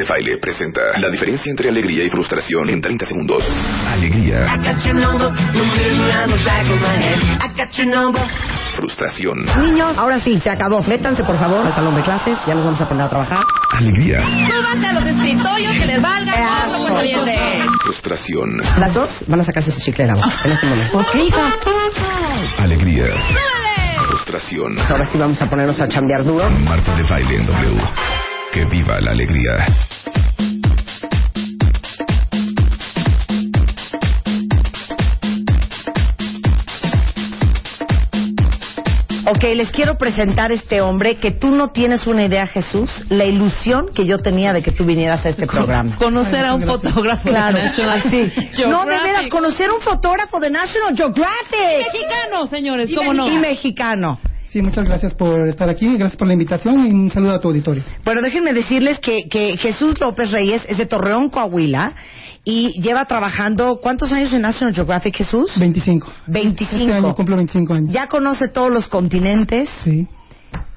De Baile presenta la diferencia entre alegría y frustración en 30 segundos. Alegría. Frustración. Niños, ahora sí, se acabó. Métanse, por favor, al salón de clases. Ya nos vamos a poner a trabajar. Alegría. Súbanse a los escritorios que les valga. Frustración. Las dos van a sacarse su chicle de la boca en este momento. Ok, hija. Alegría. ¡Súbale! Frustración. Ahora sí vamos a ponernos a chambear duro. Marta de Baile en W. Que viva la alegría. Ok, les quiero presentar a este hombre que tú no tienes una idea, Jesús, la ilusión que yo tenía de que tú vinieras a este programa. Conocer a un fotógrafo Claro, de National así. No, de veras, conocer un fotógrafo de National Geographic. Mexicano, señores, ¿cómo no? Y mexicano. Sí, muchas gracias por estar aquí, gracias por la invitación y un saludo a tu auditorio. Bueno, déjenme decirles que, que Jesús López Reyes es de Torreón, Coahuila, y lleva trabajando, ¿cuántos años en National Geographic, Jesús? 25. 25. Este año cumplo 25 años. Ya conoce todos los continentes, Sí.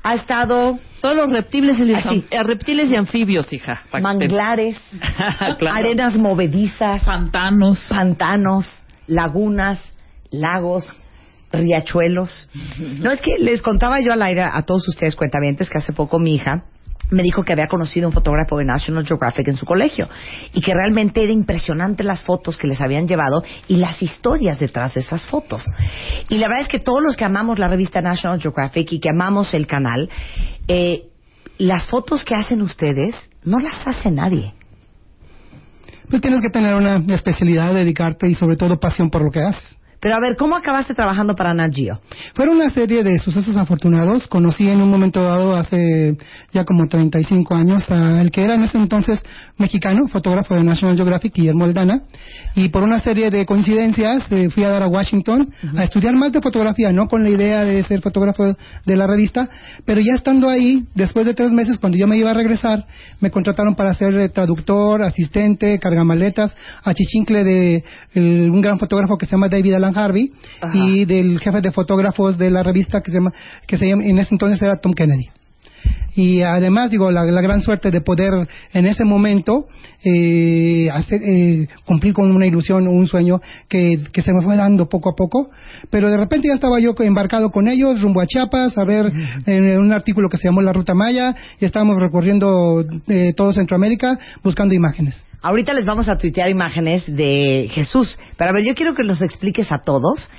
ha estado Todos los reptiles y, los Así. am- eh, reptiles y anfibios, hija. manglares, Claro. arenas movedizas, Pantanos. pantanos, lagunas, lagos, riachuelos. No es que les contaba yo al aire a todos ustedes cuentavientes que hace poco mi hija me dijo que había conocido un fotógrafo de National Geographic en su colegio y que realmente era impresionante las fotos que les habían llevado y las historias detrás de esas fotos. Y la verdad es que todos los que amamos la revista National Geographic y que amamos el canal, eh, las fotos que hacen ustedes no las hace nadie. Pues tienes que tener una especialidad, dedicarte y sobre todo pasión por lo que haces. Pero a ver, ¿cómo acabaste trabajando para Nat Geo? Fueron una serie de sucesos afortunados. Conocí en un momento dado, hace ya como 35 años, a el que era en ese entonces mexicano, fotógrafo de National Geographic, Guillermo Aldana. Y por una serie de coincidencias eh, fui a dar a Washington a estudiar más de fotografía, no con la idea de ser fotógrafo de la revista, pero ya estando ahí, después de tres meses, cuando yo me iba a regresar, me contrataron para ser traductor, asistente, cargamaletas, achichincle de el- un gran fotógrafo que se llama David Alan Harvey Ajá. y del jefe de fotógrafos de la revista que se llama, que se llama, en ese entonces era Tom Kennedy. Y además, digo, la, la gran suerte de poder en ese momento eh, hacer, eh, cumplir con una ilusión o un sueño que, que se me fue dando poco a poco. Pero de repente ya estaba yo embarcado con ellos, rumbo a Chiapas, a ver en un artículo que se llamó La Ruta Maya, y estábamos recorriendo eh, todo Centroamérica buscando imágenes. Ahorita les vamos a tuitear imágenes de Jesús, pero a ver, yo quiero que nos expliques a todos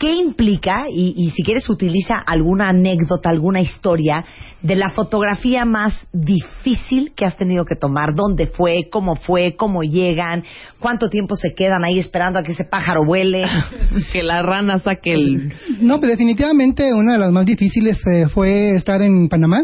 qué implica, y, y si quieres utiliza alguna anécdota, alguna historia de la fotografía más difícil que has tenido que tomar, dónde fue, cómo fue, cómo llegan, cuánto tiempo se quedan ahí esperando a que ese pájaro vuele. que la rana saque el... No, pues definitivamente una de las más difíciles eh, fue estar en Panamá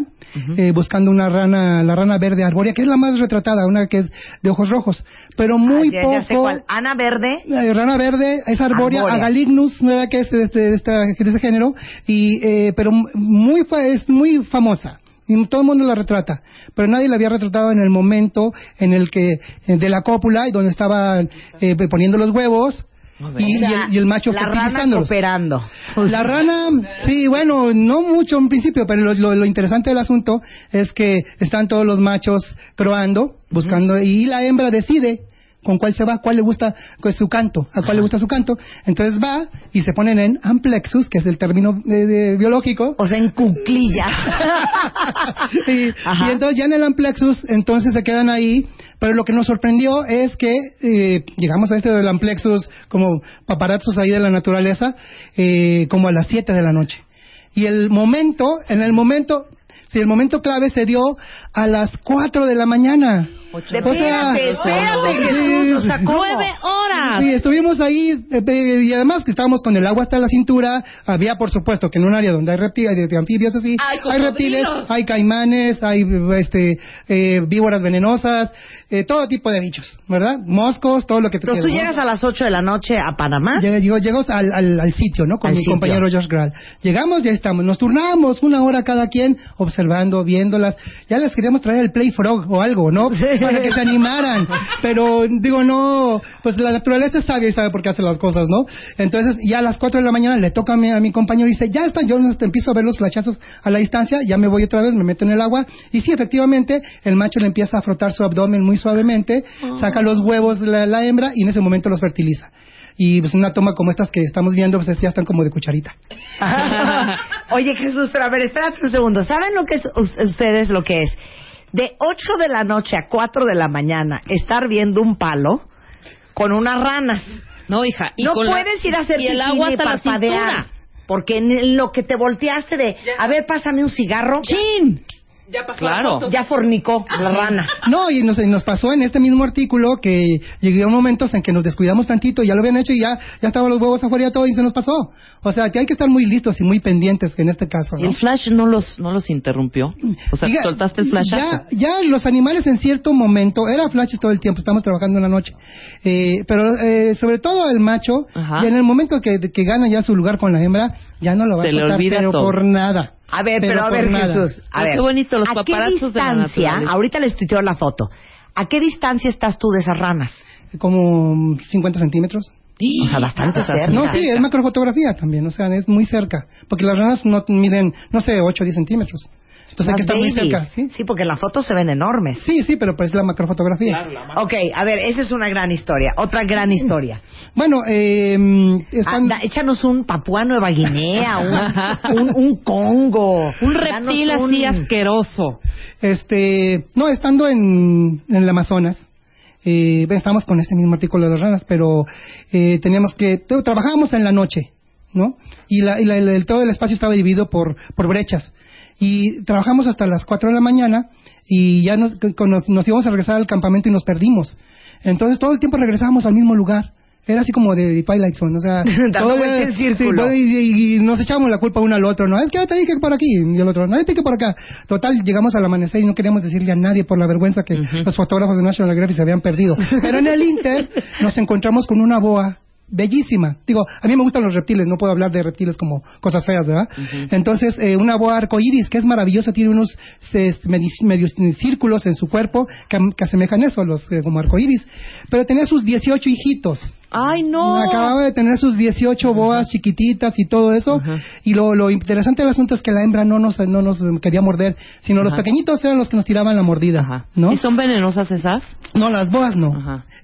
eh, buscando una rana, la rana verde arbórea, que es la más retratada, una que es de ojos rojos, pero muy Ah, ya- ya sé poco. cuál. Ana Verde, La rana verde es arbórea, Arbórea. Agalignus, no era que es de, este- de de ese género, y, eh, pero muy fa- es muy famosa. Y todo el mundo la retrata, pero nadie la había retratado en el momento en el que eh, de la cópula y donde estaba eh, poniendo los huevos y, y el, y el macho la rana cooperando. La rana, sí, bueno, no mucho en principio, pero lo, lo- lo interesante del asunto es que están todos los machos croando, buscando, y la hembra decide con cuál se va, cuál le gusta pues, su canto, a cuál le gusta su canto. Entonces va y se ponen en amplexus, que es el término eh, de- biológico. O sea, en y, Ajá. y entonces ya en el amplexus, entonces se quedan ahí. Pero lo que nos sorprendió es que eh, llegamos a este del amplexus como paparazzos ahí de la naturaleza, eh, como a las 7 de la noche. Y el momento, en el momento, si el momento clave se dio a las 4 de la mañana. Espérate, espérate, Jesús, o sea. ¡Nueve horas! Sí, estuvimos ahí eh, y además que estábamos con el agua hasta la cintura. Había, por supuesto, que en un área donde hay reptiles, de, anfibios así, ¡Hay hay reptiles, hay caimanes, hay este eh, víboras venenosas, eh, todo tipo de bichos, ¿verdad? Moscos, todo lo que te Entonces tú llegas a las 8 de la noche a Panamá. Llegó- llegamos al, al, al sitio, ¿no? Con Al mi sitio. compañero Josh Grahl. Llegamos, ya estamos. Nos turnamos una hora cada quien, observando, viéndolas. Ya les queríamos traer el Play Frog o algo, ¿no? Para que se animaran. Pero, digo, no, pues la naturaleza es sabia y sabe por qué hace las cosas, ¿no? Entonces, ya a las 4 de la mañana le toca a mi, compañero y dice, ya está, yo empiezo a ver los flachazos a la distancia, ya me voy otra vez, me meto en el agua. Y sí, efectivamente, el macho le empieza a frotar su abdomen muy suavemente, saca los huevos de la, la hembra y en ese momento los fertiliza. Y pues una toma como estas que estamos viendo, pues ya están como de cucharita. Oye, Jesús, pero a ver, espérate un segundo. ¿Saben lo que es us- ustedes lo que es? De 8 de la noche a 4 de la mañana estar viendo un palo con unas ranas. No, hija. Y no con la- puedes ir a hacer y el agua la parpadear. cintura. Porque en lo que te volteaste de, a ver, pásame un cigarro. ¡Chin! Claro. Ya fornicó la rana. No, y nos, y nos pasó en este mismo artículo que llegaron momentos en que nos descuidamos tantito, ya lo habían hecho y ya, ya estaban los huevos afuera y todo y se nos pasó. O sea, que hay que estar muy listos y muy pendientes en este caso. ¿Y ¿no? el flash no los, no los interrumpió? O sea, Diga, soltaste el flash. Ya, ya los animales en cierto momento, era flashes todo el tiempo, estamos trabajando en la noche, eh, pero eh, sobre todo el macho, Ajá. y en el momento que, que gana ya su lugar con la hembra, ya no lo va Se a soltar, pero todo. por nada. A ver, pero, a ver, nada. Jesús. A Ay, ver, qué bonito, los ¿A qué paparazzos de la distancia? ahorita les tuiteo la foto. ¿A qué distancia estás tú de esas ranas? Como 50 centímetros. O sea, bastante cerca. No, sí, es macrofotografía también, o sea, es muy cerca. Porque las ranas no miden, no sé, 8 o 10 centímetros. Entonces hay que Las estar muy cerca, ¿sí? porque en la foto se ven enormes. Sí, sí, pero pues es la macrofotografía. Ok, a ver, esa es una gran historia. Otra gran historia. Bueno, eh, están... Anda, échanos un Papúa Nueva Guinea, un, un, un Congo. Un reptil un- así asqueroso. Este, no, estando en, en el Amazonas, eh, estamos con este mismo artículo de las ranas, pero eh, teníamos que, to- trabajábamos en la noche, ¿no? Y, la, y la- el- todo el espacio estaba dividido por, por brechas. Y trabajamos hasta las 4 de la mañana y ya nos, nos, nos íbamos a regresar al campamento y nos perdimos. Entonces todo el tiempo regresábamos al mismo lugar. Era así como de Twilight Zone, o sea... Todo en círculo. sí, y, y- y nos echábamos la culpa uno al otro, ¿no? Es que te dije que por aquí, y el otro, no, te dije que por acá. Total, llegamos al amanecer y no queríamos decirle a nadie por la vergüenza que los fotógrafos de National Geographic se habían perdido. Pero en el Inter nos encontramos con una boa bellísima. Digo, a mí me gustan los reptiles, no puedo hablar de reptiles como cosas feas, ¿verdad? Entonces, eh, una boa arcoíris, que es maravillosa, tiene unos eh, medi- medios círculos en su cuerpo que asemejan eso, los eh, como arcoíris. Pero tenía sus 18 hijitos. Ay, no. Acababa de tener sus 18 boas chiquititas y todo eso. Y lo, lo interesante del asunto es que la hembra no nos, no nos quería morder, sino los pequeñitos eran los que nos tiraban la mordida. ¿Y son venenosas esas? No, las boas no.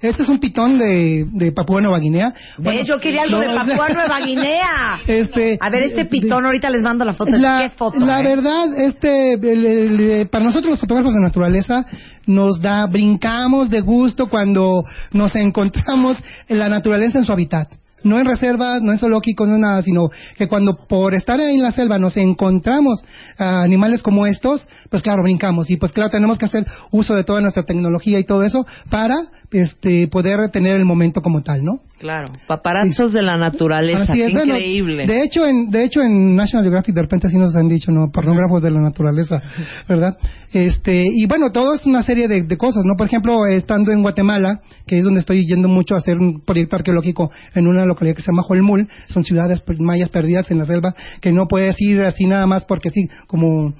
Este es un pitón de, de Papúa Nueva Guinea. Bueno, yo quería algo de Papúa Nueva Guinea. Este, A ver, este de- pitón, ahorita les mando la foto. la, ¿Qué foto? la eh? verdad, este, el- el- eh, para nosotros los fotógrafos de naturaleza nos da, brincamos de gusto cuando nos encontramos en la naturaleza en su hábitat. No en reservas, no en zoológicos, no nada, sino que cuando por estar en la selva nos encontramos a animales como estos, pues claro, brincamos. Y pues claro, tenemos que hacer uso de toda nuestra tecnología y todo eso para este, poder tener el momento como tal, ¿no? Claro. Paparazzos de la naturaleza. Así es, increíble. de hecho, en, de hecho, en National Geographic de repente sí nos han dicho, ¿no? Pornógrafos de la naturaleza, ¿verdad? Este, y bueno, todo es una serie de, de cosas, ¿no? Por ejemplo, estando en Guatemala, que es donde estoy yendo mucho a hacer un proyecto arqueológico en una localidad que se llama Jolmul, son ciudades mayas perdidas en la selva, que no puedes ir así nada más porque sí, como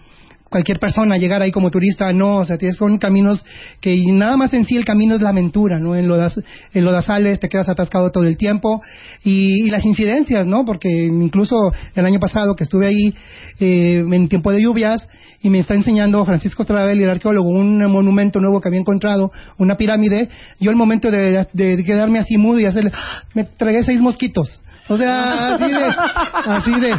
cualquier persona llegar ahí como turista, no, o sea, son caminos que nada más en sí el camino es la aventura, ¿no? En, lodas, en lodazales te quedas atascado todo el tiempo y, y las incidencias, ¿no? Porque incluso el año pasado que estuve ahí eh, en tiempo de lluvias y me está enseñando Francisco Stravel, el arqueólogo, un monumento nuevo que había encontrado, una pirámide, yo el momento de, de quedarme así mudo y hacerle, ¡ah! me tragué seis mosquitos. O sea, así de, así de,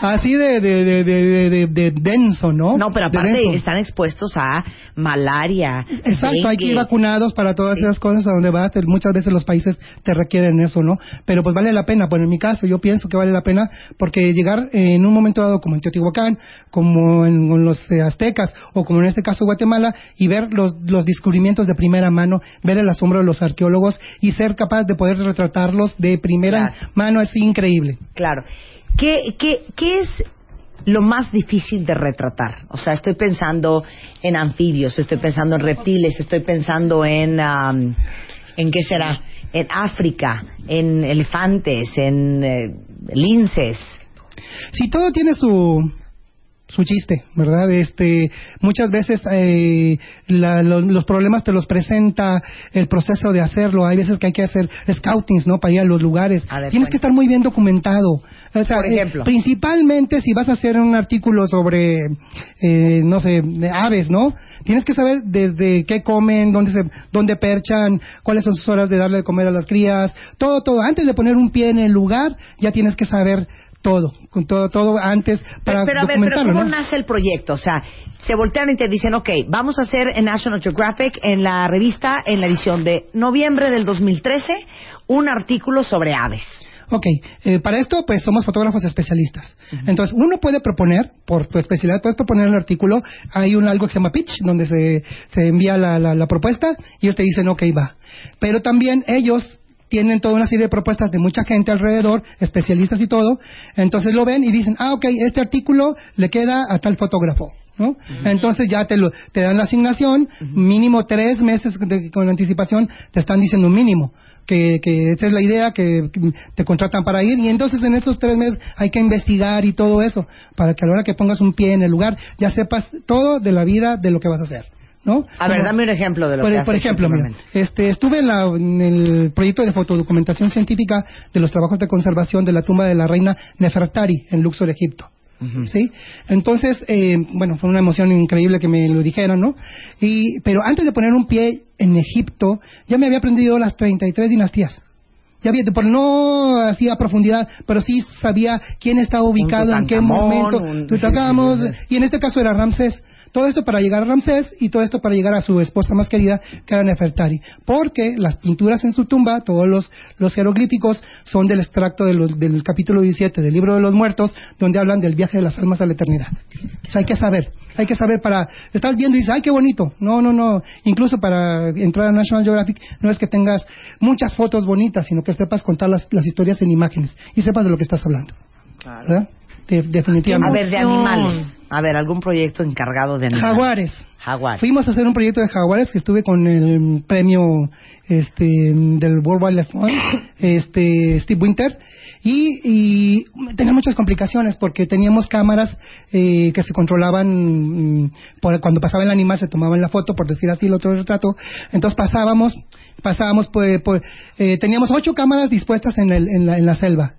así de, de, de, de, de- de denso, ¿no? No, pero aparte están expuestos a malaria. Exacto, hay que ir vacunados para todas esas cosas a donde vas. Muchas veces los países te requieren eso, ¿no? Pero pues vale la pena. Bueno, en mi caso yo pienso que vale la pena porque llegar en un momento dado como en Teotihuacán, como en, en los eh, aztecas o como en este caso Guatemala y ver los, los descubrimientos de primera mano, ver el asombro de los arqueólogos y ser capaz de poder retratarlos de primera Claro. Mano es increíble. Claro. ¿Qué, qué, ¿Qué es lo más difícil de retratar? O sea, estoy pensando en anfibios, estoy pensando en reptiles, estoy pensando en... am, ¿En qué será? En África, en elefantes, en eh, linces. Sí, todo tiene su su chiste, ¿verdad? Este, muchas veces eh, la- lo- los problemas te los presenta el proceso de hacerlo. Hay veces que hay que hacer scoutings, ¿no? Para ir a los lugares. A ver, Tienes que estar muy bien documentado. O sea, Por eh, ejemplo. principalmente si vas a hacer un artículo sobre, eh, no sé, aves, ¿no? Tienes que saber desde qué comen, dónde se, dónde perchan, cuáles son sus horas de darle de comer a las crías, todo, todo. Antes de poner un pie en el lugar, ya tienes que saber todo, con todo, todo antes para pero a ver, pero ¿cómo ¿no? nace el proyecto? O sea, se voltean y te dicen, ok, vamos a hacer en National Geographic, en la revista, en la edición de noviembre del 2013, un artículo sobre aves. Ok, eh, para esto pues somos fotógrafos especialistas. Entonces uno puede proponer, por tu especialidad, puedes proponer el artículo, hay un algo que se llama pitch, donde se, se envía la, la, la propuesta y ellos te dicen, ok, va. Pero también ellos tienen toda una serie de propuestas de mucha gente alrededor, especialistas y todo, entonces lo ven y dicen, ah, ok, este artículo le queda a tal fotógrafo. ¿no? Entonces ya te, lo, te dan la asignación, mínimo tres meses de- con anticipación, te están diciendo un mínimo, que, que esta es la idea, que, que te contratan para ir, y entonces en esos tres meses hay que investigar y todo eso, para que a la hora que pongas un pie en el lugar, ya sepas todo de la vida, de lo que vas a hacer. ¿No? A ver, Como- dame un ejemplo de lo por, que por haces ejemplo, mira, este, estuve en, la- en el proyecto de fotodocumentación científica de los trabajos de conservación de la tumba de la reina Nefertari en Luxor, Egipto. ¿Sí? Entonces, eh, bueno, fue una emoción increíble que me lo dijeran, ¿no? Y, pero antes de poner un pie en Egipto, ya me había aprendido las 33 dinastías. Ya había, por no así a profundidad, pero sí sabía quién estaba ubicado, en qué momento. un- y en este caso era Ramsés. Todo esto para llegar a Ramsés y todo esto para llegar a su esposa más querida, que era Nefertari. Porque las pinturas en su tumba, todos los, los jeroglíficos, son del extracto de los- del capítulo 17 del libro de los muertos, donde hablan del viaje de las almas a la eternidad. O sea, hay que saber, hay que saber para... Estás viendo y dices, ¡ay, qué bonito! No, no, no. Incluso para entrar a National Geographic no es que tengas muchas fotos bonitas, sino que sepas contar las, las historias en imágenes y sepas de lo que estás hablando. ¿Verdad? De- A definitivamente. ver, de animales. A ver, algún proyecto encargado de animales. Jaguares. Jaguares. Fuimos a hacer un proyecto de jaguares que estuve con el premio este del World Wildlife Fund, este Steve Winter y, y tenía muchas complicaciones porque teníamos cámaras eh, que se controlaban mm, por, cuando pasaba el animal se tomaban la foto por decir así el otro retrato entonces pasábamos pasábamos pues, por- eh, teníamos ocho cámaras dispuestas en, el- en la, en la selva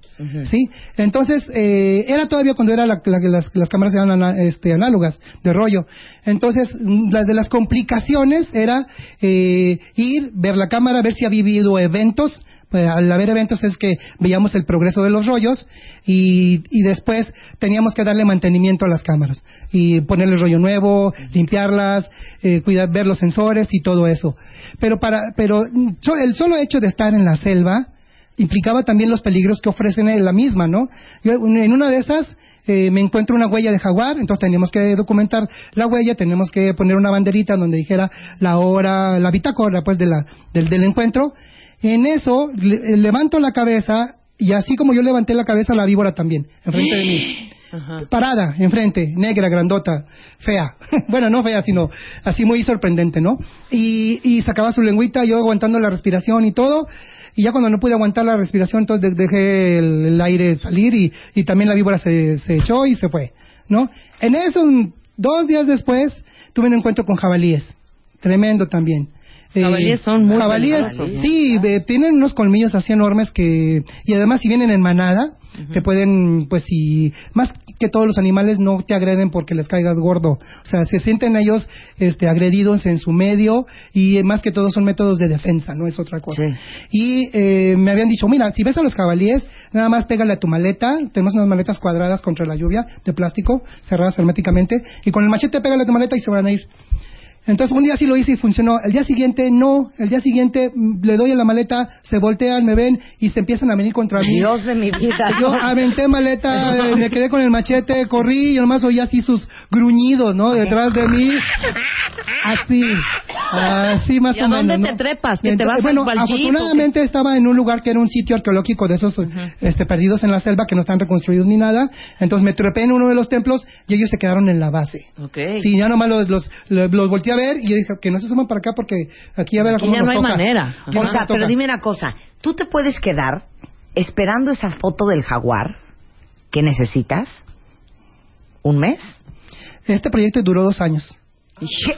sí entonces eh, era todavía cuando era la- la- las, las cámaras eran ana- este, análogas de rollo. Entonces mm, las de las complicaciones era eh, ir ver la cámara ver si había habido eventos al haber eventos es que veíamos el progreso de los rollos y, y después teníamos que darle mantenimiento a las cámaras y ponerle rollo nuevo, limpiarlas, eh, cuidar, ver los sensores y todo eso. Pero para, pero el solo hecho de estar en la selva implicaba también los peligros que ofrecen en la misma, ¿no? Yo, en una de esas eh, me encuentro una huella de jaguar, entonces teníamos que documentar la huella, tenemos que poner una banderita donde dijera la hora, la bitácora, pues, de la, del, del encuentro. En eso, le- levanto la cabeza, y así como yo levanté la cabeza, la víbora también, enfrente de mí. Parada, enfrente, negra, grandota, fea. bueno, no fea, sino así muy sorprendente, ¿no? Y, y sacaba su lengüita, yo aguantando la respiración y todo. Y ya cuando no pude aguantar la respiración, entonces de- dejé el, el aire salir y, y también la víbora se, se echó y se fue, ¿no? En eso, dos días después, tuve un encuentro con jabalíes. Tremendo también. Eh, Jabalíes son muy jabalíes, peligrosos, ¿no? Sí, ve- tienen unos colmillos así enormes que... Y además, si vienen en manada, Te pueden, pues si, más que todos los animales no te agreden porque les caigas gordo. O sea, se sienten ellos este, agredidos en su medio y más que todo son métodos de defensa, no es otra cosa. Sí. Y eh, me habían dicho, mira, si ves a los jabalíes, nada más pégale a tu maleta. Tenemos unas maletas cuadradas contra la lluvia de plástico, cerradas herméticamente, y con el machete pégale a tu maleta y se van a ir. Entonces un día sí lo hice y funcionó. El día siguiente no. El día siguiente mm, le doy a la maleta, se voltean, me ven y se empiezan a venir contra mí. Dios de mi vida. Yo aventé maleta, eh, me quedé con el machete, corrí y nomás oí así sus gruñidos, ¿no? Detrás de mí. Así. Así más ¿Y a o dónde menos. te ¿no? trepas? ¿Que Y te entonces, vas bueno, al jeep o qué? afortunadamente estaba en un lugar que era un sitio arqueológico de esos este, perdidos en la selva que no están reconstruidos ni nada. Entonces me trepé en uno de los templos y ellos se quedaron en la base. Ok. Sí, ya nomás los, los, los, los volteé a ver y yo dije que no se suman para acá porque aquí a ver a Aquí cómo ya nos no hay manera. O sea, toca. pero dime una cosa. ¿Tú te puedes quedar esperando esa foto del jaguar que necesitas? ¿Un mes? Este proyecto duró dos años.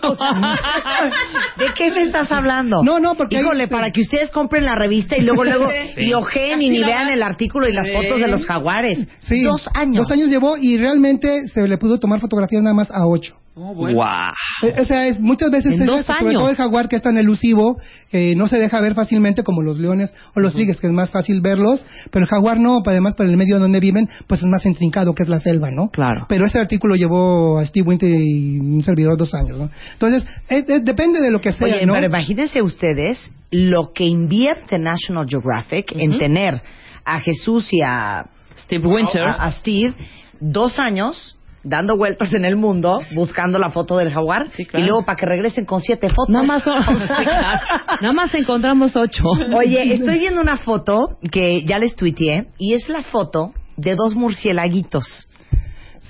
O sea, ¿De qué me estás hablando? No, no, porque hay- Híjole, para que ustedes compren la revista y luego, luego, y ojeen y ni vean el artículo y las fotos de los jaguares. Sí, Dos años. Dos años llevó y realmente se le pudo tomar fotografías nada más a ocho. Guau. Eh, O sea, es, muchas veces, En es dos eso, sobre todo el jaguar que es tan elusivo, eh, no se deja ver fácilmente como los leones o los tigres, que es más fácil verlos, pero el jaguar no, pues, además por el medio donde viven, pues es más intrincado, que es la selva, ¿no? Claro. Pero ese artículo llevó a Steve Winter y un servidor dos años, ¿no? Entonces, es- es- depende de lo que sea, Oye, ¿no? pero imagínense ustedes lo que invierte National Geographic en tener a Jesús y a, Steve Winter. a, a Steve dos años dando vueltas en el mundo buscando la foto del jaguar Sí, claro. y luego para que regresen con siete fotos. Nada más, son- nada más encontramos ocho. Oye, estoy viendo una foto que ya les tuiteé y es la foto de dos murciélaguitos.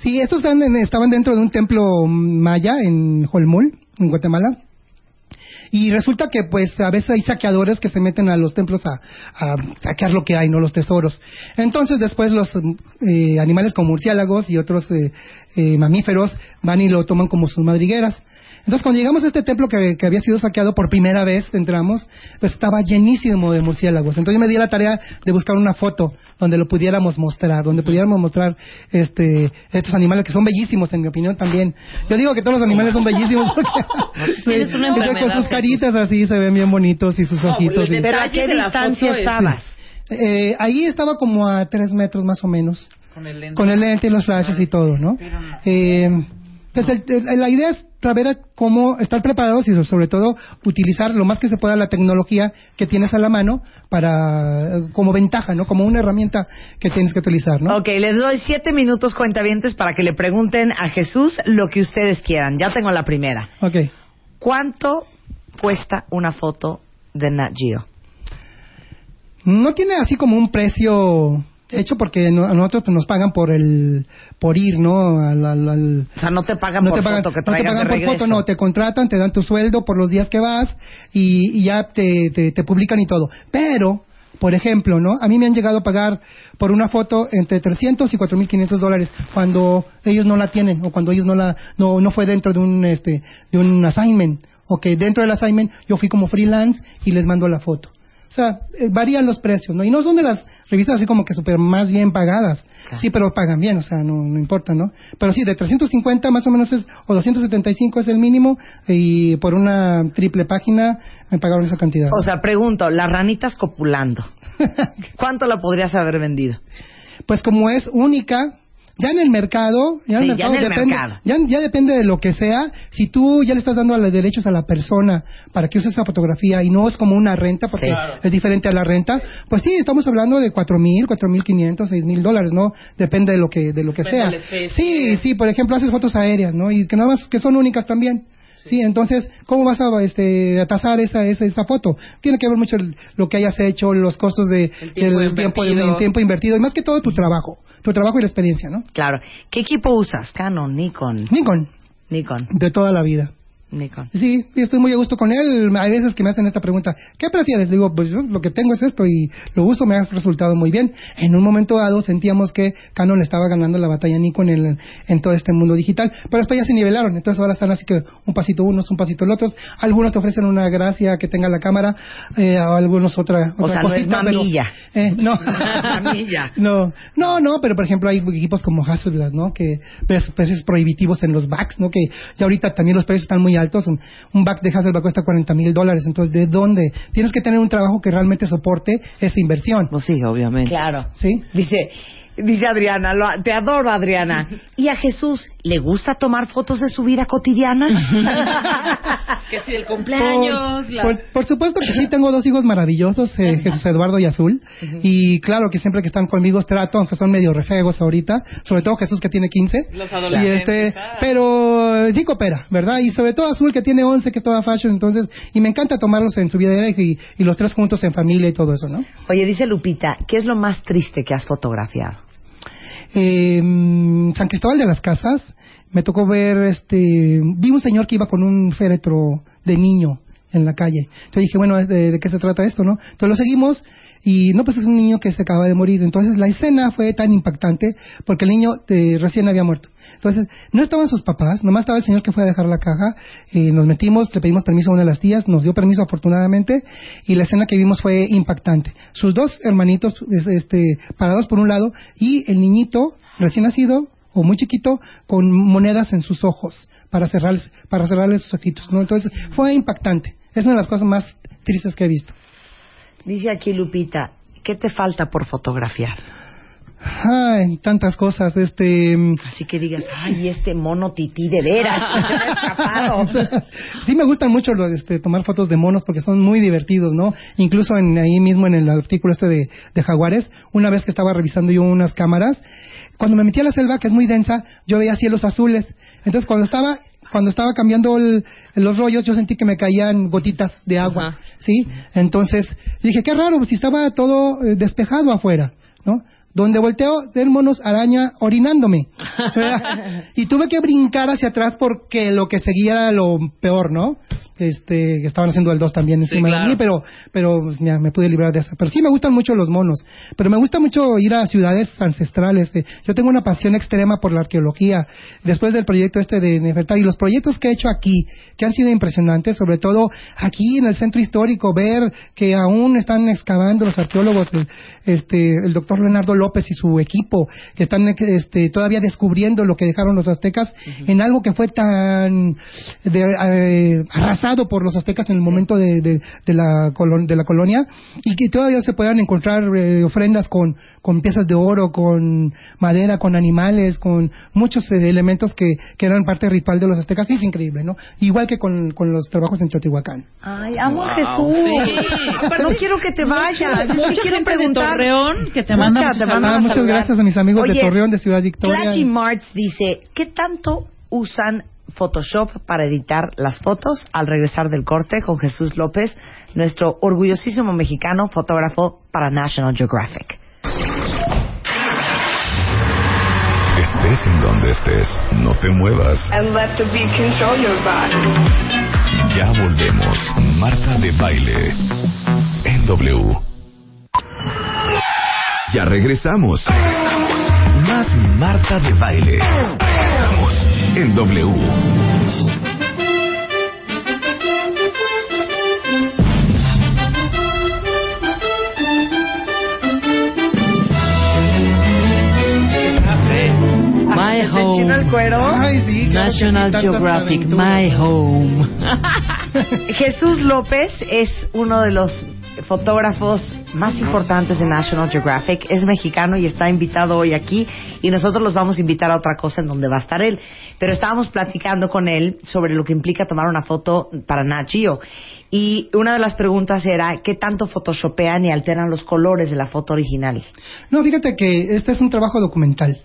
Sí, estos están en- estaban dentro de un templo maya en Holmul, en Guatemala. Y resulta que, pues, a veces hay saqueadores que se meten a los templos a, a saquear lo que hay, ¿no? Los tesoros. Entonces, después los eh, animales como murciélagos y otros eh, eh, mamíferos van y lo toman como sus madrigueras. Entonces, cuando llegamos a este templo que, que había sido saqueado por primera vez, entramos, pues estaba llenísimo de murciélagos. Entonces, yo me di la tarea de buscar una foto donde lo pudiéramos mostrar, donde pudiéramos mostrar este, estos animales que son bellísimos, en mi opinión también. Yo digo que todos los animales son bellísimos porque Tienes una enfermedad, caritas así se ven bien bonitos y sus ojitos. y- Pero ¿a qué distancia es- estabas? Eh, ahí estaba como a tres metros más o menos. Con el lente. Con el lente y los flashes y todo, ¿no? Eh, pues el- el- la idea es saber cómo estar preparados y sobre todo utilizar lo más que se pueda la tecnología que tienes a la mano para como ventaja, ¿no? Como una herramienta que tienes que utilizar, ¿no? Ok, les doy siete minutos cuentavientes para que le pregunten a Jesús lo que ustedes quieran. Ya tengo la primera. Ok. ¿Cuánto cuesta una foto de Nat Geo? No tiene así como un precio hecho porque no- a nosotros pues, nos pagan por el por ir, ¿no? Al, al- al- O sea, no te pagan no por te pagan, foto que no te pagan por foto, no, te contratan, te dan tu sueldo por los días que vas y, y ya te, te, te publican y todo. Pero, por ejemplo, ¿no? A mí me han llegado a pagar por una foto entre 300 y 4.500 dólares cuando ellos no la tienen o cuando ellos no la, no, no fue dentro de un, este, de un assignment. O que dentro del assignment yo fui como freelance y les mando la foto. O sea, eh, varían los precios, ¿no? Y no son de las revistas así como que súper más bien pagadas. Sí, pero pagan bien, o sea, no, no importa, ¿no? Pero sí, de 350 más o menos es, o 275 es el mínimo, y por una triple página me pagaron esa cantidad. O sea, pregunto, las ranitas copulando. ¿Cuánto la podrías haber vendido? pues como es única, ya en el mercado, ya, Sí, en el ya mercado en el depende, mercado. Ya, ya depende de lo que sea. Si tú ya le estás dando los derechos a la persona para que use esa fotografía y no es como una renta, porque Sí. es diferente a la renta, pues sí, estamos hablando de cuatro mil, cuatro mil quinientos, seis mil dólares, ¿no? Depende de lo que, de lo que Depende sea. Sí, sí, por ejemplo, haces fotos aéreas, ¿no? Y que nada más, que son únicas también. Sí, entonces, ¿cómo vas a este, a tasar esa, esa, esa foto? Tiene que ver mucho el- lo que hayas hecho, los costos de, El tiempo del tiempo, invertido. el tiempo invertido, y más que todo tu trabajo, tu trabajo y la experiencia, ¿no? Claro. ¿Qué equipo usas? Canon, Nikon. Nikon, Nikon. de toda la vida. Nikon. Sí, estoy muy a gusto con él. Hay veces que me hacen esta pregunta, ¿qué prefieres? Digo, pues yo lo que tengo es esto y lo uso, me ha resultado muy bien. En un momento dado sentíamos que Canon estaba ganando la batalla a Nikon en, el- en todo este mundo digital, pero después ya se nivelaron, entonces ahora están así que un pasito unos, un pasito el otros. Algunos te ofrecen una gracia que tenga la cámara, eh, algunos otra, O otra sea, no es cosita, pero- mamilla. eh, no. No, no, no, pero por ejemplo hay equipos como Hasselblad, ¿no? Que precios prohibitivos en los backs, ¿no? Que ya ahorita también los precios están muy altos. Un, un back de Hasselblad cuesta 40 mil dólares. Entonces, ¿de dónde? Tienes que tener un trabajo que realmente soporte esa inversión. Pues sí, obviamente. Claro. ¿Sí? Dice, dice Adriana, lo- te adoro Adriana. ¿Y a Jesús le gusta tomar fotos de su vida cotidiana? que si el cumpleaños, la- Por, por supuesto que sí, tengo dos hijos maravillosos, eh, Jesús Eduardo y Azul. Y claro que siempre que están conmigo trato, aunque son medio refegos ahorita, sobre todo Jesús que tiene 15. Los Y adolescentes, este, ah. pero sí coopera, ¿verdad? Y sobre todo Azul que tiene 11, que es toda fashion, entonces, y me encanta tomarlos en su vida diaria y, y los tres juntos en familia y todo eso, ¿no? Oye, dice Lupita, ¿qué es lo más triste que has fotografiado? Eh, San Cristóbal de las Casas, me tocó ver, este, vi un señor que iba con un féretro de niño en la calle. Entonces dije, bueno, ¿de, de qué se trata esto, no? Entonces lo seguimos y no, pues es un niño que se acaba de morir. Entonces la escena fue tan impactante porque el niño eh, recién había muerto. Entonces no estaban sus papás, nomás estaba el señor que fue a dejar la caja. eh, nos metimos, le pedimos permiso a una de las tías, nos dio permiso afortunadamente y la escena que vimos fue impactante. Sus dos hermanitos es- este, parados por un lado y el niñito recién nacido o muy chiquito con monedas en sus ojos para cerrarles, para cerrarles sus ojitos, ¿no? Entonces fue impactante. Es una de las cosas más tristes que he visto. Dice aquí Lupita, ¿qué te falta por fotografiar? Ay, tantas cosas, este... mm, Así que digas, ay, este mono tití de veras, se me sí me gustan mucho los, este, tomar fotos de monos porque son muy divertidos, ¿no? Incluso en, ahí mismo en el artículo este de, de jaguares, una vez que estaba revisando yo unas cámaras, cuando me metí a la selva, que es muy densa, yo veía cielos azules. Entonces cuando estaba cuando estaba cambiando el- los rollos, yo sentí que me caían gotitas de agua, Ajá. ¿sí? Entonces dije, qué raro, si estaba todo eh, despejado afuera, ¿no? Donde volteo, den monos araña orinándome. y tuve que brincar hacia atrás porque lo que seguía era lo peor, ¿no? Este, que estaban haciendo el 2 también encima claro. de mí, pero, pero pues, ya me pude librar de eso. Pero sí me gustan mucho los monos. Pero me gusta mucho ir a ciudades ancestrales. eh. Yo tengo una pasión extrema por la arqueología. Después del proyecto este de Nefertari, los proyectos que he hecho aquí, que han sido impresionantes, sobre todo aquí en el centro histórico, ver que aún están excavando los arqueólogos, el, este, el doctor Leonardo López y su equipo, que están este, todavía descubriendo lo que dejaron los aztecas en algo que fue tan de, eh, arrasado por los aztecas en el momento de, de- de la, colon- de la colonia y que todavía se puedan encontrar eh, ofrendas con, con piezas de oro, con madera, con animales, con muchos eh, elementos que, que eran parte ritual de los aztecas. Sí, es increíble, ¿no? Igual que con, con los trabajos en Teotihuacán. Ay, amo a Jesús. Sí. No quiero que te vayas. Es que Mucha quiero gente de preguntar. Torreón que te manda Ah, a muchas saludar. gracias a mis amigos de Oye, Torreón, de Ciudad Victoria. Clachi Martz dice, ¿qué tanto usan Photoshop para editar las fotos al regresar del corte con Jesús López, nuestro orgullosísimo mexicano fotógrafo para National Geographic? Estés en donde estés, no te muevas. and let the beat control your body. Ya volvemos. Marta de baile. En W. Ya regresamos. Más Marta de baile. Regresamos. En W. My ¿Se enchina el home. cuero? Ay, sí, claro que sí, National tantas Geographic, aventuras. my home. Jesús López es uno de los fotógrafos más importantes de National Geographic. Es mexicano y está invitado hoy aquí y nosotros los vamos a invitar a otra cosa en donde va a estar él. Pero estábamos platicando con él sobre lo que implica tomar una foto para Nat Geo. Y una de las preguntas era, ¿qué tanto photoshopean y alteran los colores de la foto original? No, fíjate que este es un trabajo documental.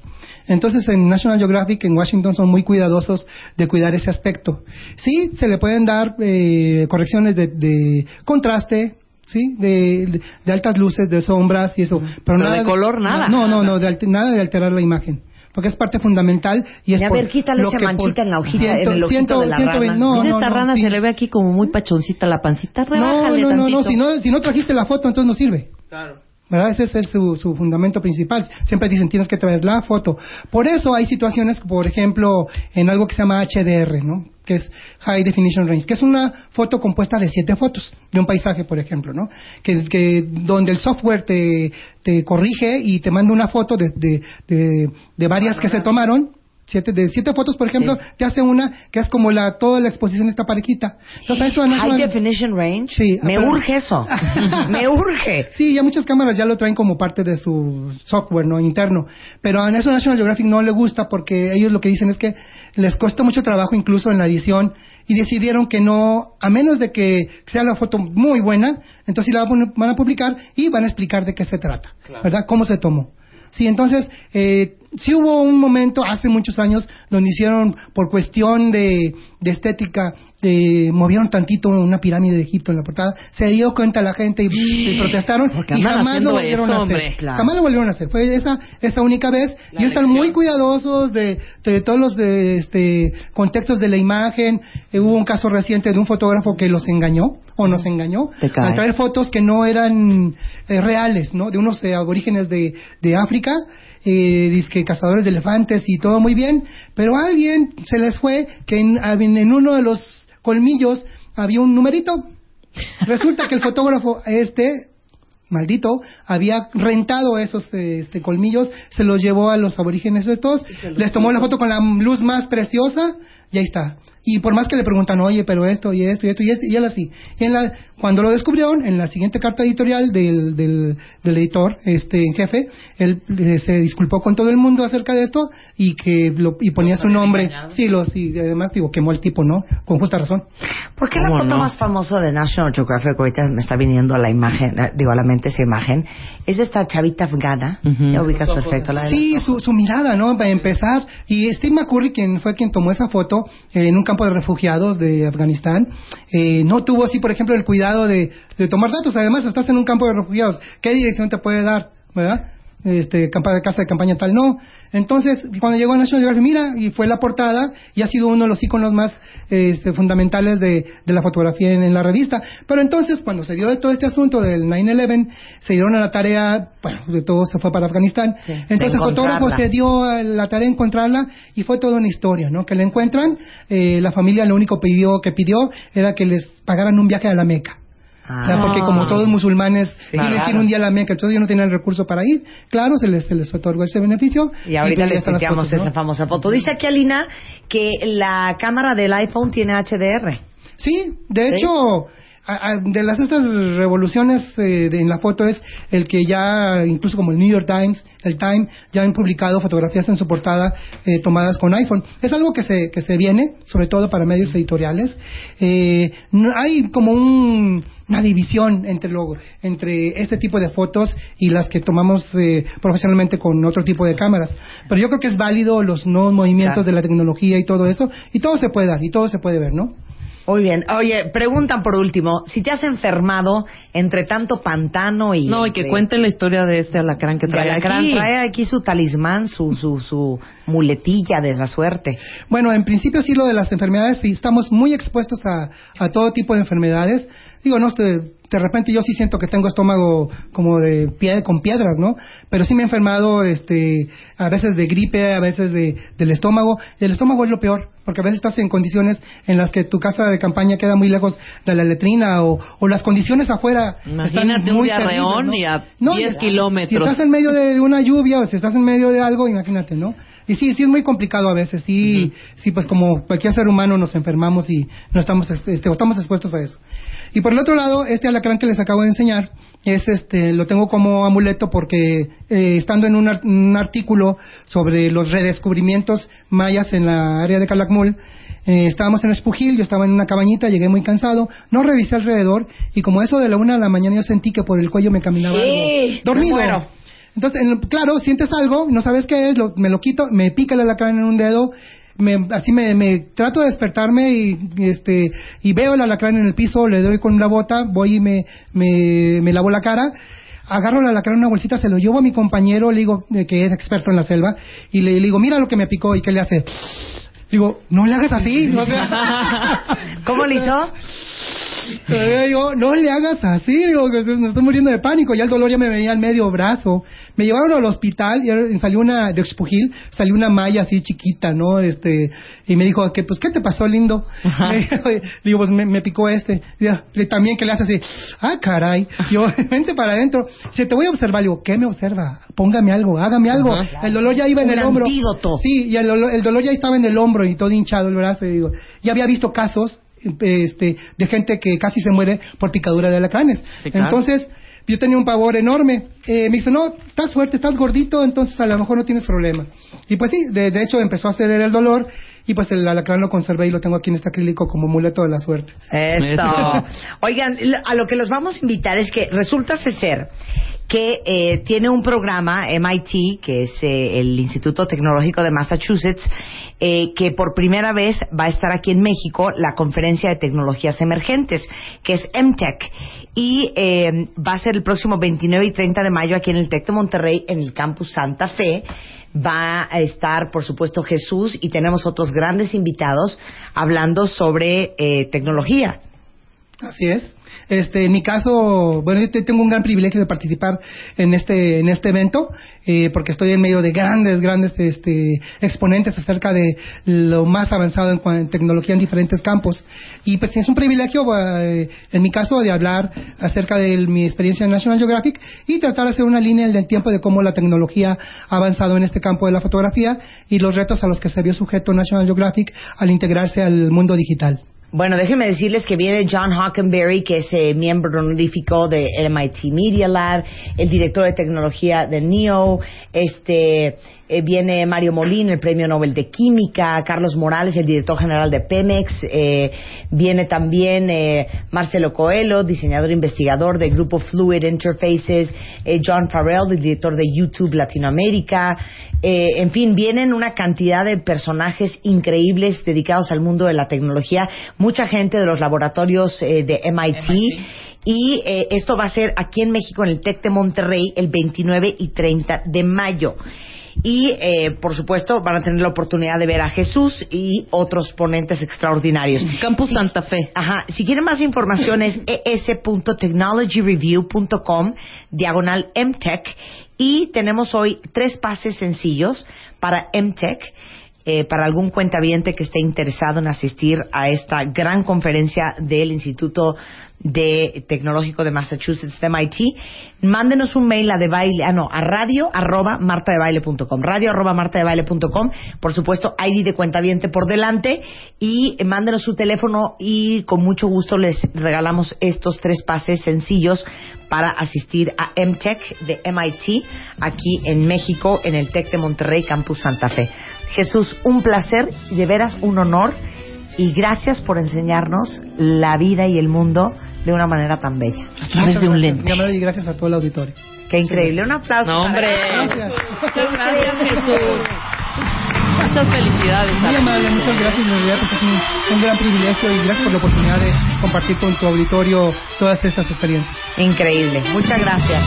Entonces, en National Geographic, en Washington, son muy cuidadosos de cuidar ese aspecto. Sí, se le pueden dar eh, correcciones de, de contraste, sí, de, de- de altas luces, de sombras y eso. Pero, Pero nada de color, nada. No, no, no, de alte- nada de alterar la imagen. porque es parte fundamental y es Y a por ver, quítale lo esa que por manchita en la hojita, en el ojito ciento- de la ciento rana. no, Mira, no, esta no, rana sí. se le ve aquí como muy pachoncita la pancita. No, Rebájale no, no, no, si no, si no trajiste la foto, entonces no sirve. Claro. ¿verdad? Ese es el- su, su fundamento principal. Siempre dicen, tienes que traer la foto. Por eso hay situaciones, por ejemplo, en algo que se llama HDR, ¿no? Que es High Definition Range, que es una foto compuesta de siete fotos, de un paisaje, por ejemplo, ¿no? Que, que donde el software te, te corrige y te manda una foto de, de, de, de varias que se tomaron, siete, de siete fotos, por ejemplo, te hace una que es como la, toda la exposición está parejita. Entonces, eso no High Definition Range. Sí, Me pero- urge eso. Me urge. Sí, ya muchas cámaras ya lo traen como parte de su software no interno, pero a eso National Geographic no le gusta porque ellos lo que dicen es que les cuesta mucho trabajo incluso en la edición y decidieron que no, a menos de que sea la foto muy buena, entonces la van a- van a publicar y van a explicar de qué se trata, ¿verdad? Cómo se tomó. Sí, entonces, eh, sí hubo un momento hace muchos años donde hicieron, por cuestión de, de estética, eh, movieron tantito una pirámide de Egipto en la portada, se dio cuenta la gente y, y protestaron y jamás lo volvieron eso, a hacer. hombre. Claro. Jamás lo volvieron a hacer. Fue esa, esa única vez y están muy cuidadosos de, de todos los de, este, contextos de la imagen. Eh, hubo un caso reciente de un fotógrafo que los engañó o nos engañó al traer fotos que no eran eh, reales, ¿no? De unos eh, aborígenes de, de África, eh, dizque cazadores de elefantes y todo muy bien, pero a alguien se les fue que en, en uno de los colmillos había un numerito. Resulta que el fotógrafo este maldito había rentado esos este, colmillos, se los llevó a los aborígenes estos, les tomó la foto con la luz más preciosa y ahí está. Y por más que le preguntan, oye, pero esto y esto y esto y esto, y él así. Y en la, cuando lo descubrieron, en la siguiente carta editorial del, del, del editor este, en jefe, él eh, se disculpó con todo el mundo acerca de esto y que lo, y ponía su nombre. Sí, lo, sí, y además digo, quemó el tipo, ¿no? Con justa razón. ¿Por qué la ¿Cómo foto no? más famosa de National Geographic, ahorita me está viniendo a la imagen, eh, digo a la mente esa imagen, es de esta chavita afgana? Ujú. Ya ubicas perfecto la de Sí, su, su mirada, ¿no? Para empezar. Y Steve McCurry, quien fue quien tomó esa foto eh, en un campo de refugiados de Afganistán, eh, no tuvo así, por ejemplo, el cuidado de, de tomar datos. Además, estás en un campo de refugiados. ¿Qué dirección te puede dar? ¿Verdad? Este, casa de campaña tal, no. Entonces, cuando llegó a National Geographic, mira, y fue la portada, y ha sido uno de los iconos más este, fundamentales de, de la fotografía en, en la revista. Pero entonces, cuando se dio todo este asunto del 9-11, se dieron a la tarea, bueno, de todo se fue para Afganistán. Sí, entonces, el fotógrafo se dio a la tarea de encontrarla y fue toda una historia, ¿no? Que la encuentran, eh, la familia lo único pidió, que pidió era que les pagaran un viaje a la Meca. Ah. O sea, porque como todos musulmanes tienen claro. un día a la Meca, entonces ellos no tenían el recurso para ir, claro, se les, se les otorgó ese beneficio. Y ahorita pues ya les ¿no? esa famosa foto. Dice aquí Alina que la cámara del iPhone tiene HDR. Sí, de ¿Sí? hecho, a- a- de las estas revoluciones eh, de- en la foto es el que ya, incluso como el New York Times, el Time, ya han publicado fotografías en su portada eh, tomadas con iPhone. Es algo que se, que se viene, sobre todo para medios editoriales. Eh, no- hay como un- una división entre, lo, entre este tipo de fotos y las que tomamos eh, profesionalmente con otro tipo de cámaras. Pero yo creo que es válido los nuevos movimientos Claro. de la tecnología y todo eso, y todo se puede dar, y todo se puede ver, ¿no? Muy bien. Oye, preguntan por último, si te has enfermado entre tanto pantano y... No, y que este, cuenten la historia de este alacrán que de trae alacrán, aquí. trae aquí su talismán, su, su, su muletilla de la suerte. Bueno, en principio sí lo de las enfermedades, sí estamos muy expuestos a, a todo tipo de enfermedades. Digo, no, de, de repente yo sí siento que tengo estómago como de pie, con piedras, ¿no? Pero sí me he enfermado, este, a veces de gripe, a veces de, del estómago. El estómago es lo peor, porque a veces estás en condiciones en las que tu casa de campaña queda muy lejos de la letrina o, o las condiciones afuera Imagínate están un muy diarreón terribles, y a 10 y- kilómetros. Si estás en medio de, una lluvia o si estás en medio de algo, imagínate, ¿no? Y sí, sí es muy complicado a veces, sí, sí, pues como cualquier ser humano nos enfermamos y no estamos, este, estamos expuestos a eso. Y por el otro lado, este alacrán que les acabo de enseñar, es este, lo tengo como amuleto porque eh, estando en un, ar- un artículo sobre los redescubrimientos mayas en la área de Calakmul, eh, estábamos en Espujil, yo estaba en una cabañita, llegué muy cansado, no revisé alrededor y como eso de la una de la mañana yo sentí que por el cuello me caminaba algo dormido. Entonces, en- claro, sientes algo, no sabes qué es, lo- me lo quito, me pica el alacrán en un dedo, me, así me, me trato de despertarme y, este y veo el alacrán en el piso, le doy con la bota, voy y me, me, me lavo la cara. agarro el alacrán en una bolsita, se lo llevo a mi compañero, le digo, eh, que es experto en la selva, y le, le digo, mira lo que me picó, y que le hace. Digo, no le hagas así. O sea, ¿Cómo le hizo? Digo, no le hagas así, digo, que me estoy muriendo de pánico. Ya el dolor ya me venía al medio brazo. Me llevaron al hospital y salió una, de Expugil, salió una malla así chiquita, ¿no? Este, y me dijo, que pues, ¿qué te pasó, lindo? Le digo, pues me, me picó este. Y también que le hace así, ah, caray. Yo, vente para adentro. Si te voy a observar, digo, ¿qué me observa? Póngame algo, hágame algo. Ajá. El dolor ya iba en Un el hombro. antídoto. Sí, y el, dolor- el dolor ya estaba en el hombro y todo hinchado el brazo. Y digo, ya había visto casos este, de gente que casi se muere por picadura de alacranes. Sí, claro. Entonces, yo tenía un pavor enorme. Eh, me dice, no, estás fuerte, estás gordito, entonces a lo mejor no tienes problema. Y pues sí, de, de hecho empezó a ceder el dolor y pues el alacrán lo conservé y lo tengo aquí en este acrílico como amuleto de la suerte. Esto. Oigan, lo- a lo que los vamos a invitar es que resulta ser que eh, tiene un programa, MIT, que es eh, el Instituto Tecnológico de Massachusetts, eh, que por primera vez va a estar aquí en México la conferencia de tecnologías emergentes, que es MTech. Y eh, va a ser el próximo 29 y 30 de mayo aquí en el TEC de Monterrey, en el campus Santa Fe. Va a estar, por supuesto, Jesús y tenemos otros grandes invitados hablando sobre eh, tecnología. Así es. Este, en mi caso, bueno, yo te- tengo un gran privilegio de participar en este en este evento, eh, porque estoy en medio de grandes, grandes este, exponentes acerca de lo más avanzado en, en tecnología en diferentes campos. Y pues es un privilegio, eh, en mi caso, de hablar acerca de mi experiencia en National Geographic y tratar de hacer una línea del tiempo de cómo la tecnología ha avanzado en este campo de la fotografía y los retos a los que se vio sujeto National Geographic al integrarse al mundo digital. Bueno, déjenme decirles que viene John Hockenberry, que es eh, miembro honorífico de MIT Media Lab, el director de tecnología de NEO, este, eh, viene Mario Molín, el premio Nobel de Química, Carlos Morales, el director general de Pemex, eh, viene también eh, Marcelo Coelho, diseñador e investigador del grupo Fluid Interfaces, eh, John Farrell, el director de YouTube Latinoamérica, eh, en fin, vienen una cantidad de personajes increíbles dedicados al mundo de la tecnología, mucha gente de los laboratorios eh, de MIT. Y eh, esto va a ser aquí en México, en el TEC de Monterrey, el 29 y 30 de mayo. Y, eh, por supuesto, van a tener la oportunidad de ver a Jesús y otros ponentes extraordinarios. Campus Santa Fe. Ajá. Si quieren más información es es.technologyreview.com diagonal MTech y tenemos hoy tres pases sencillos para MTech. eh, para algún cuentaviente que esté interesado en asistir a esta gran conferencia del Instituto de Tecnológico de Massachusetts de MIT, mándenos un mail a de baile, ah no, a radio arroba martadebaile.com, radio arroba martadebaile.com, por supuesto ID de cuentaviente por delante y mándenos su teléfono y con mucho gusto les regalamos estos tres pases sencillos para asistir a MTech de MIT aquí en México en el TEC de Monterrey Campus Santa Fe. Jesús, un placer y de veras un honor y gracias por enseñarnos la vida y el mundo de una manera tan bella. Muchas gracias, mi amor, y gracias a todo el auditorio. Qué increíble. Un aplauso. No, hombre. Gracias. Muchas gracias, Jesús. Muchas felicidades. Muy amable, muchas gracias. En realidad pues, es un, un gran privilegio y gracias por la oportunidad de compartir con tu auditorio todas estas experiencias. Increíble. Muchas gracias.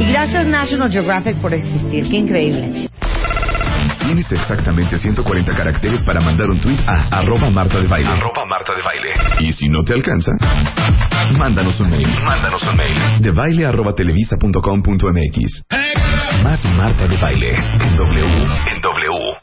Y gracias National Geographic por existir. Qué increíble. Tienes exactamente 140 caracteres para mandar un tweet a arroba Marta de Baile. Arroba Marta de Baile. Y si no te alcanza, mándanos un mail. Mándanos un mail. De baile arroba televisa punto com punto mx. Más Marta de Baile. En W. En W.